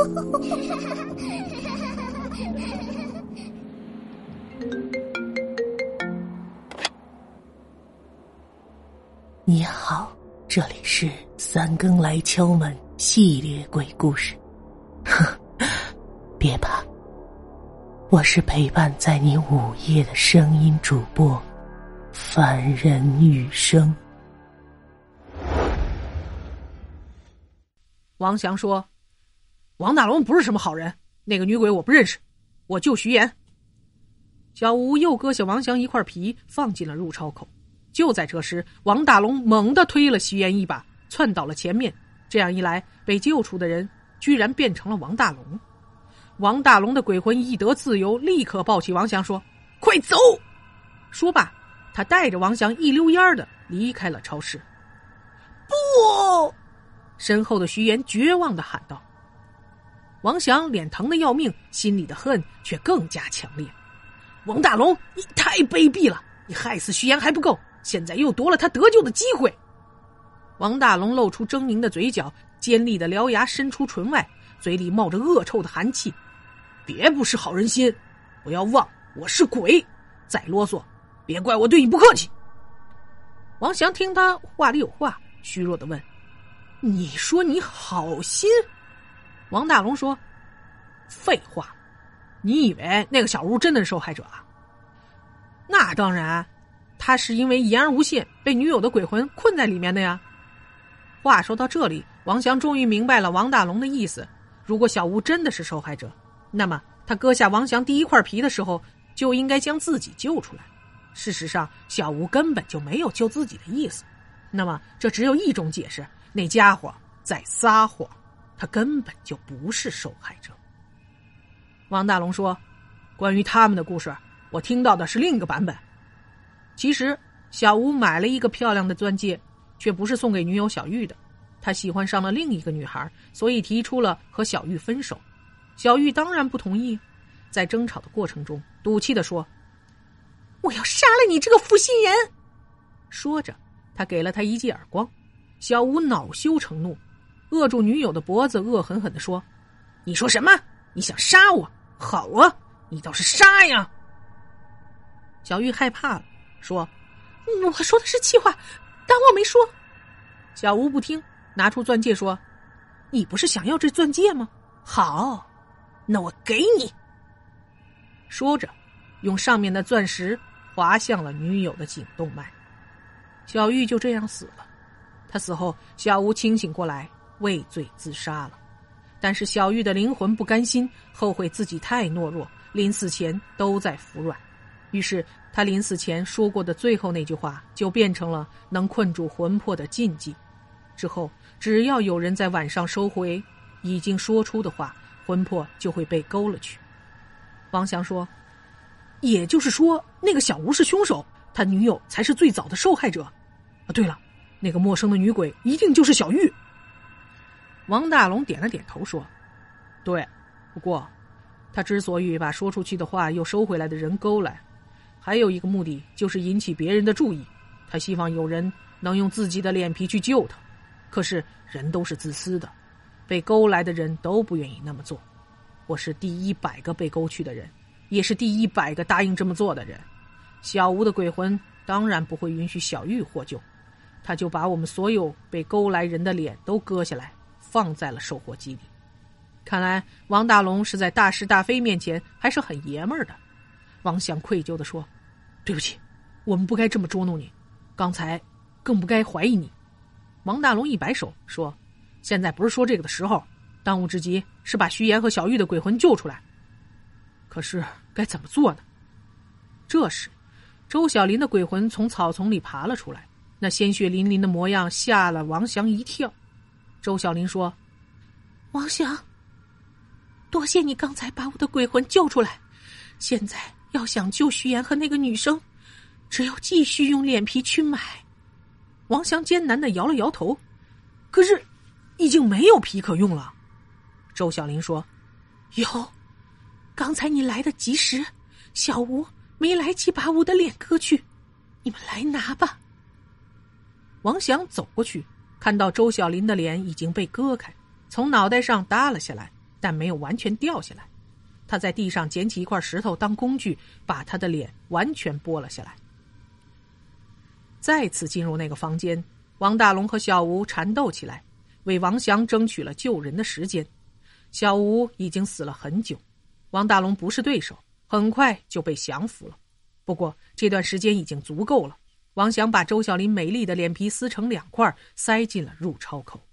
你好，这里是三更来敲门系列鬼故事。别怕，我是陪伴在你午夜的声音主播，凡人雨生。王翔说：“王大龙不是什么好人，那个女鬼我不认识，我救徐岩。”小吴又割下王翔一块皮，放进了入钞口。就在这时，王大龙猛地推了徐岩一把，窜到了前面。这样一来，被救出的人居然变成了王大龙。王大龙的鬼魂一得自由，立刻抱起王翔说：“快走！”说罢，他带着王翔一溜烟的离开了超市。不，身后的徐岩绝望的喊道。王翔脸疼的要命，心里的恨却更加强烈。王大龙，你太卑鄙了！你害死徐岩还不够。现在又夺了他得救的机会。王大龙露出狰狞的嘴角，尖利的獠牙伸出唇外，嘴里冒着恶臭的寒气。别不识好人心，不要忘我是鬼。再啰嗦，别怪我对你不客气。王翔听他话里有话，虚弱的问：“你说你好心？”王大龙说：“废话，你以为那个小屋真的是受害者啊？那当然。”他是因为言而无信，被女友的鬼魂困在里面的呀。话说到这里，王翔终于明白了王大龙的意思。如果小吴真的是受害者，那么他割下王翔第一块皮的时候，就应该将自己救出来。事实上，小吴根本就没有救自己的意思。那么，这只有一种解释：那家伙在撒谎，他根本就不是受害者。王大龙说：“关于他们的故事，我听到的是另一个版本。”其实，小吴买了一个漂亮的钻戒，却不是送给女友小玉的。他喜欢上了另一个女孩，所以提出了和小玉分手。小玉当然不同意，在争吵的过程中，赌气的说：“我要杀了你这个负心人！”说着，他给了他一记耳光。小吴恼羞成怒，扼住女友的脖子，恶狠狠的说：“你说什么？你想杀我？好啊，你倒是杀呀！”小玉害怕了。说：“我说的是气话，当我没说。”小吴不听，拿出钻戒说：“你不是想要这钻戒吗？好，那我给你。”说着，用上面的钻石划向了女友的颈动脉。小玉就这样死了。他死后，小吴清醒过来，畏罪自杀了。但是小玉的灵魂不甘心，后悔自己太懦弱，临死前都在服软。于是，他临死前说过的最后那句话，就变成了能困住魂魄的禁忌。之后，只要有人在晚上收回已经说出的话，魂魄就会被勾了去。王翔说：“也就是说，那个小吴是凶手，他女友才是最早的受害者。啊，对了，那个陌生的女鬼一定就是小玉。”王大龙点了点头说：“对，不过，他之所以把说出去的话又收回来的人勾来。”还有一个目的，就是引起别人的注意。他希望有人能用自己的脸皮去救他。可是人都是自私的，被勾来的人都不愿意那么做。我是第一百个被勾去的人，也是第一百个答应这么做的人。小吴的鬼魂当然不会允许小玉获救，他就把我们所有被勾来人的脸都割下来，放在了收货机里。看来王大龙是在大是大非面前还是很爷们儿的。王翔愧疚的说：“对不起，我们不该这么捉弄你，刚才更不该怀疑你。”王大龙一摆手说：“现在不是说这个的时候，当务之急是把徐岩和小玉的鬼魂救出来。可是该怎么做呢？”这时，周小林的鬼魂从草丛里爬了出来，那鲜血淋淋的模样吓了王翔一跳。周小林说：“王祥，多谢你刚才把我的鬼魂救出来，现在。”要想救徐岩和那个女生，只有继续用脸皮去买。王翔艰难的摇了摇头，可是已经没有皮可用了。周小林说：“有，刚才你来的及时，小吴没来及把我的脸割去，你们来拿吧。”王翔走过去，看到周小林的脸已经被割开，从脑袋上耷了下来，但没有完全掉下来。他在地上捡起一块石头当工具，把他的脸完全剥了下来。再次进入那个房间，王大龙和小吴缠斗起来，为王祥争取了救人的时间。小吴已经死了很久，王大龙不是对手，很快就被降服了。不过这段时间已经足够了。王翔把周小林美丽的脸皮撕成两块，塞进了入钞口。